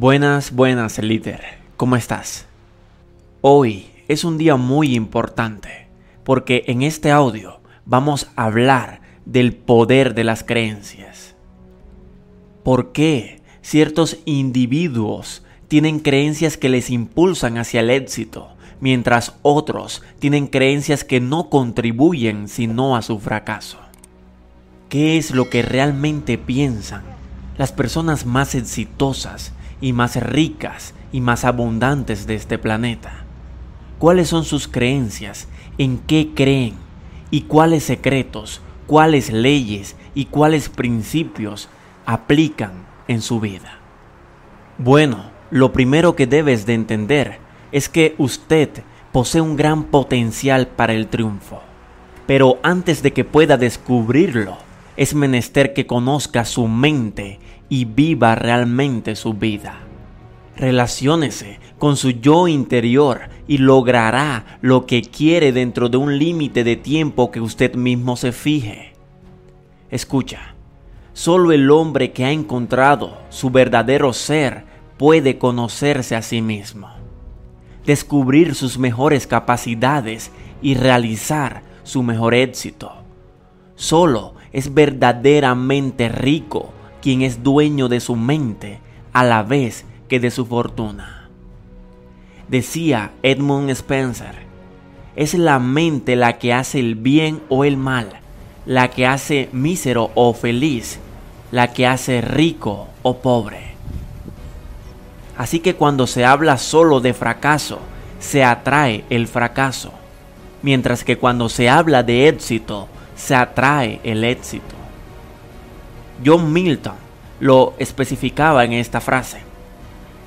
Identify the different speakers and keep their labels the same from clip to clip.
Speaker 1: Buenas, buenas, líder. ¿Cómo estás? Hoy es un día muy importante porque en este audio vamos a hablar del poder de las creencias. ¿Por qué ciertos individuos tienen creencias que les impulsan hacia el éxito, mientras otros tienen creencias que no contribuyen sino a su fracaso? ¿Qué es lo que realmente piensan las personas más exitosas y más ricas y más abundantes de este planeta. ¿Cuáles son sus creencias? ¿En qué creen? ¿Y cuáles secretos, cuáles leyes y cuáles principios aplican en su vida? Bueno, lo primero que debes de entender es que usted posee un gran potencial para el triunfo. Pero antes de que pueda descubrirlo, es menester que conozca su mente y viva realmente su vida. Relaciónese con su yo interior y logrará lo que quiere dentro de un límite de tiempo que usted mismo se fije. Escucha, solo el hombre que ha encontrado su verdadero ser puede conocerse a sí mismo, descubrir sus mejores capacidades y realizar su mejor éxito. Solo es verdaderamente rico quien es dueño de su mente a la vez que de su fortuna. Decía Edmund Spencer, es la mente la que hace el bien o el mal, la que hace mísero o feliz, la que hace rico o pobre. Así que cuando se habla solo de fracaso, se atrae el fracaso, mientras que cuando se habla de éxito, se atrae el éxito. John Milton lo especificaba en esta frase.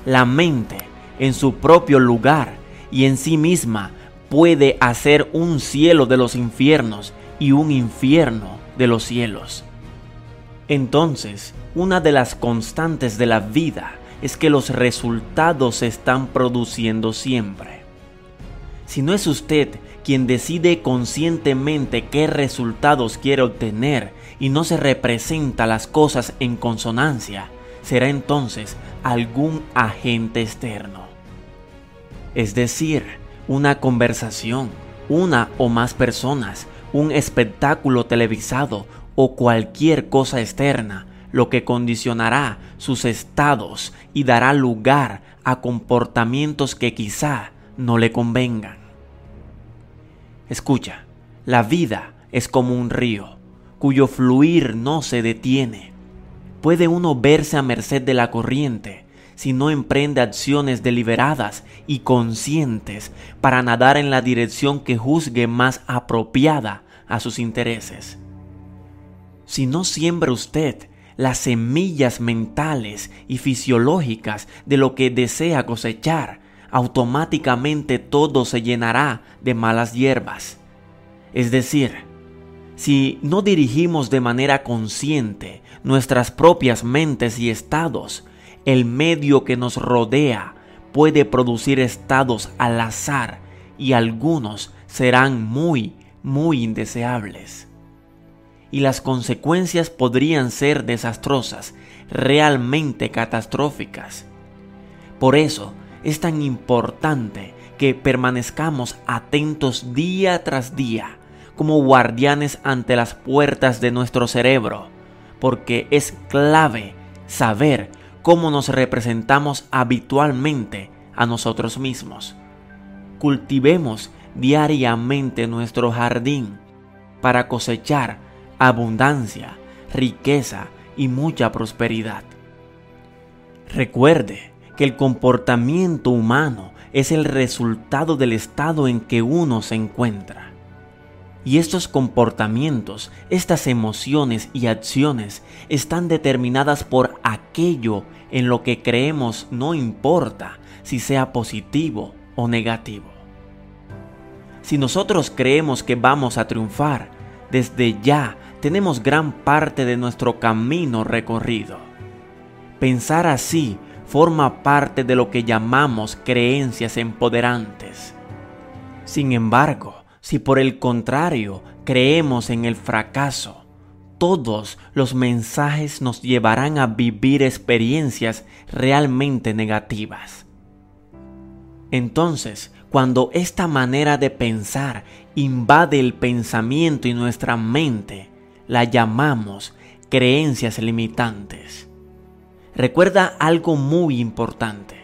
Speaker 1: La mente en su propio lugar y en sí misma puede hacer un cielo de los infiernos y un infierno de los cielos. Entonces, una de las constantes de la vida es que los resultados se están produciendo siempre. Si no es usted quien decide conscientemente qué resultados quiere obtener y no se representa las cosas en consonancia, será entonces algún agente externo. Es decir, una conversación, una o más personas, un espectáculo televisado o cualquier cosa externa, lo que condicionará sus estados y dará lugar a comportamientos que quizá no le convengan. Escucha, la vida es como un río, cuyo fluir no se detiene. Puede uno verse a merced de la corriente si no emprende acciones deliberadas y conscientes para nadar en la dirección que juzgue más apropiada a sus intereses. Si no siembra usted las semillas mentales y fisiológicas de lo que desea cosechar, automáticamente todo se llenará de malas hierbas. Es decir, si no dirigimos de manera consciente nuestras propias mentes y estados, el medio que nos rodea puede producir estados al azar y algunos serán muy, muy indeseables. Y las consecuencias podrían ser desastrosas, realmente catastróficas. Por eso, es tan importante que permanezcamos atentos día tras día como guardianes ante las puertas de nuestro cerebro, porque es clave saber cómo nos representamos habitualmente a nosotros mismos. Cultivemos diariamente nuestro jardín para cosechar abundancia, riqueza y mucha prosperidad. Recuerde, que el comportamiento humano es el resultado del estado en que uno se encuentra. Y estos comportamientos, estas emociones y acciones están determinadas por aquello en lo que creemos no importa si sea positivo o negativo. Si nosotros creemos que vamos a triunfar, desde ya tenemos gran parte de nuestro camino recorrido. Pensar así forma parte de lo que llamamos creencias empoderantes. Sin embargo, si por el contrario creemos en el fracaso, todos los mensajes nos llevarán a vivir experiencias realmente negativas. Entonces, cuando esta manera de pensar invade el pensamiento y nuestra mente, la llamamos creencias limitantes. Recuerda algo muy importante.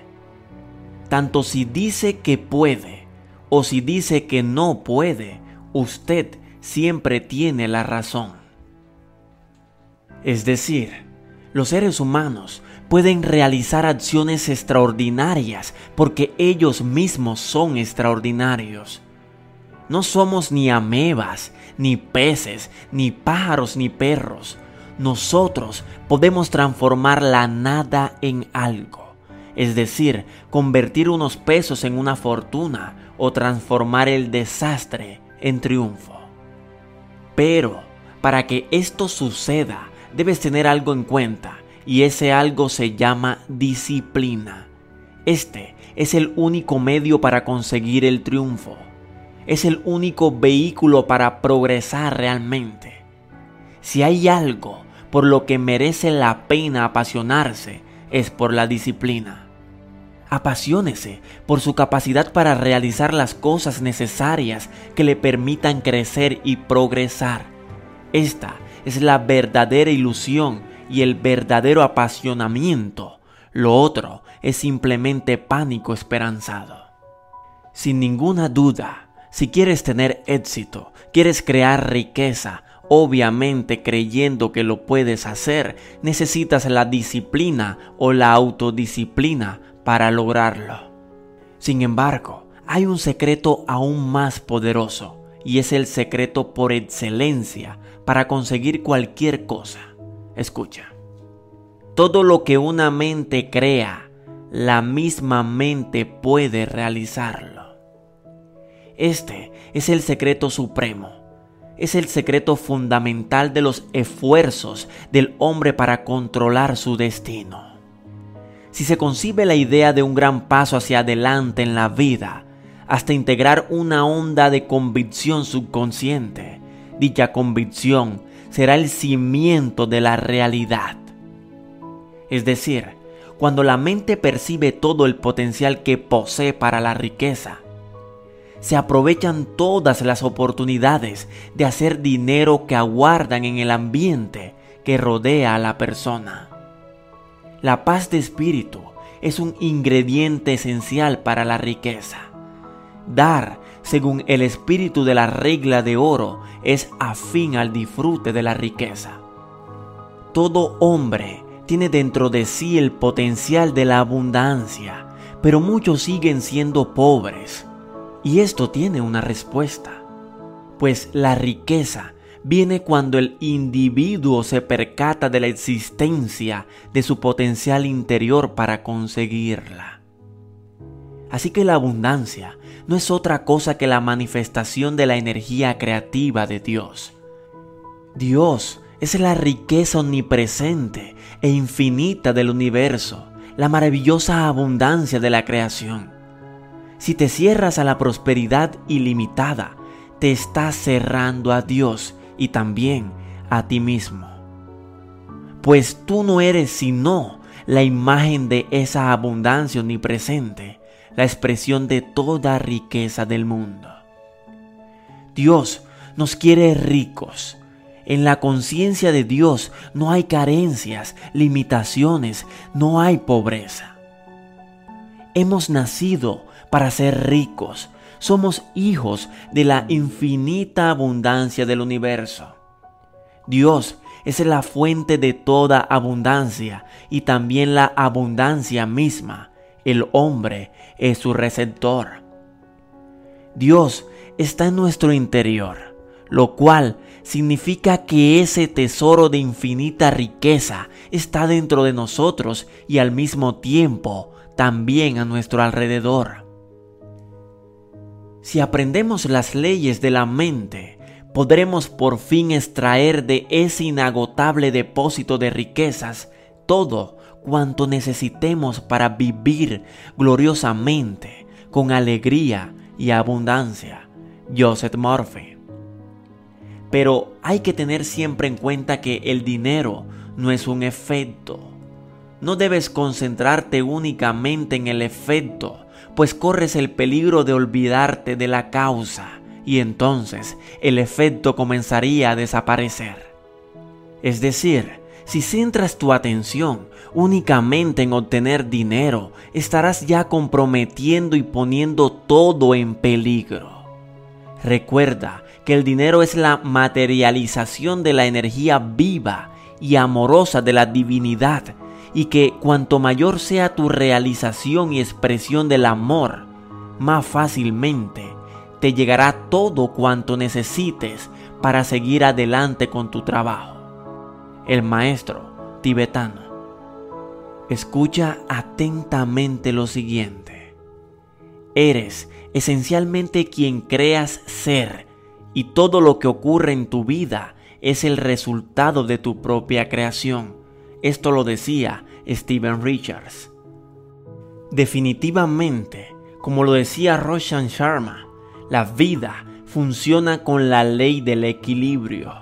Speaker 1: Tanto si dice que puede o si dice que no puede, usted siempre tiene la razón. Es decir, los seres humanos pueden realizar acciones extraordinarias porque ellos mismos son extraordinarios. No somos ni amebas, ni peces, ni pájaros, ni perros. Nosotros podemos transformar la nada en algo, es decir, convertir unos pesos en una fortuna o transformar el desastre en triunfo. Pero, para que esto suceda, debes tener algo en cuenta y ese algo se llama disciplina. Este es el único medio para conseguir el triunfo. Es el único vehículo para progresar realmente. Si hay algo por lo que merece la pena apasionarse, es por la disciplina. Apasionese por su capacidad para realizar las cosas necesarias que le permitan crecer y progresar. Esta es la verdadera ilusión y el verdadero apasionamiento. Lo otro es simplemente pánico esperanzado. Sin ninguna duda, si quieres tener éxito, quieres crear riqueza, obviamente creyendo que lo puedes hacer, necesitas la disciplina o la autodisciplina para lograrlo. Sin embargo, hay un secreto aún más poderoso y es el secreto por excelencia para conseguir cualquier cosa. Escucha. Todo lo que una mente crea, la misma mente puede realizarlo. Este es el secreto supremo. Es el secreto fundamental de los esfuerzos del hombre para controlar su destino. Si se concibe la idea de un gran paso hacia adelante en la vida, hasta integrar una onda de convicción subconsciente, dicha convicción será el cimiento de la realidad. Es decir, cuando la mente percibe todo el potencial que posee para la riqueza, se aprovechan todas las oportunidades de hacer dinero que aguardan en el ambiente que rodea a la persona. La paz de espíritu es un ingrediente esencial para la riqueza. Dar, según el espíritu de la regla de oro, es afín al disfrute de la riqueza. Todo hombre tiene dentro de sí el potencial de la abundancia, pero muchos siguen siendo pobres. Y esto tiene una respuesta, pues la riqueza viene cuando el individuo se percata de la existencia de su potencial interior para conseguirla. Así que la abundancia no es otra cosa que la manifestación de la energía creativa de Dios. Dios es la riqueza omnipresente e infinita del universo, la maravillosa abundancia de la creación. Si te cierras a la prosperidad ilimitada, te estás cerrando a Dios y también a ti mismo. Pues tú no eres sino la imagen de esa abundancia omnipresente, la expresión de toda riqueza del mundo. Dios nos quiere ricos. En la conciencia de Dios no hay carencias, limitaciones, no hay pobreza. Hemos nacido para ser ricos, somos hijos de la infinita abundancia del universo. Dios es la fuente de toda abundancia y también la abundancia misma. El hombre es su receptor. Dios está en nuestro interior, lo cual significa que ese tesoro de infinita riqueza está dentro de nosotros y al mismo tiempo también a nuestro alrededor. Si aprendemos las leyes de la mente, podremos por fin extraer de ese inagotable depósito de riquezas todo cuanto necesitemos para vivir gloriosamente, con alegría y abundancia. Joseph Murphy. Pero hay que tener siempre en cuenta que el dinero no es un efecto. No debes concentrarte únicamente en el efecto, pues corres el peligro de olvidarte de la causa y entonces el efecto comenzaría a desaparecer. Es decir, si centras tu atención únicamente en obtener dinero, estarás ya comprometiendo y poniendo todo en peligro. Recuerda que el dinero es la materialización de la energía viva y amorosa de la divinidad y que cuanto mayor sea tu realización y expresión del amor, más fácilmente te llegará todo cuanto necesites para seguir adelante con tu trabajo. El maestro tibetano. Escucha atentamente lo siguiente. Eres esencialmente quien creas ser y todo lo que ocurre en tu vida es el resultado de tu propia creación. Esto lo decía Steven Richards. Definitivamente, como lo decía Roshan Sharma, la vida funciona con la ley del equilibrio.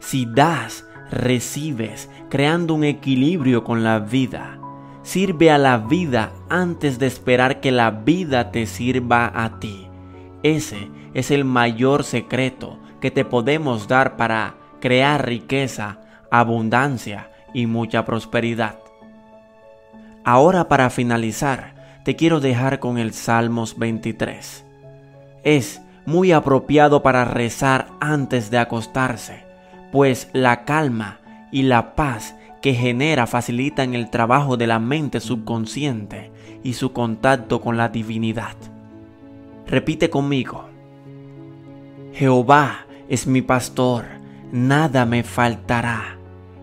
Speaker 1: Si das, recibes, creando un equilibrio con la vida. Sirve a la vida antes de esperar que la vida te sirva a ti. Ese es el mayor secreto que te podemos dar para crear riqueza, abundancia y mucha prosperidad. Ahora para finalizar, te quiero dejar con el Salmos 23 es muy apropiado para rezar antes de acostarse, pues la calma y la paz que genera facilitan el trabajo de la mente subconsciente y su contacto con la divinidad. Repite conmigo. Jehová es mi pastor, nada me faltará.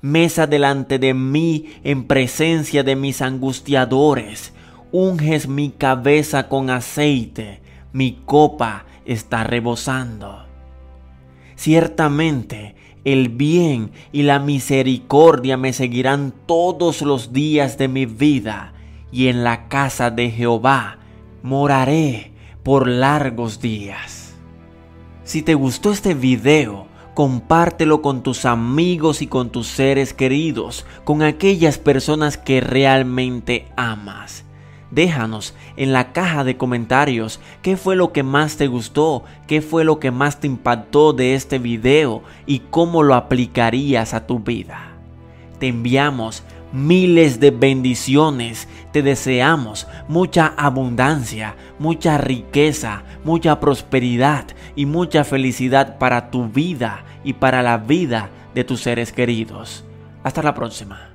Speaker 1: mesa delante de mí en presencia de mis angustiadores. Unges mi cabeza con aceite mi copa está rebosando. Ciertamente el bien y la misericordia me seguirán todos los días de mi vida, y en la casa de Jehová moraré por largos días. Si te gustó este video, compártelo con tus amigos y con tus seres queridos, con aquellas personas que realmente amas. Déjanos en la caja de comentarios qué fue lo que más te gustó, qué fue lo que más te impactó de este video y cómo lo aplicarías a tu vida. Te enviamos miles de bendiciones, te deseamos mucha abundancia, mucha riqueza, mucha prosperidad y mucha felicidad para tu vida y para la vida de tus seres queridos. Hasta la próxima.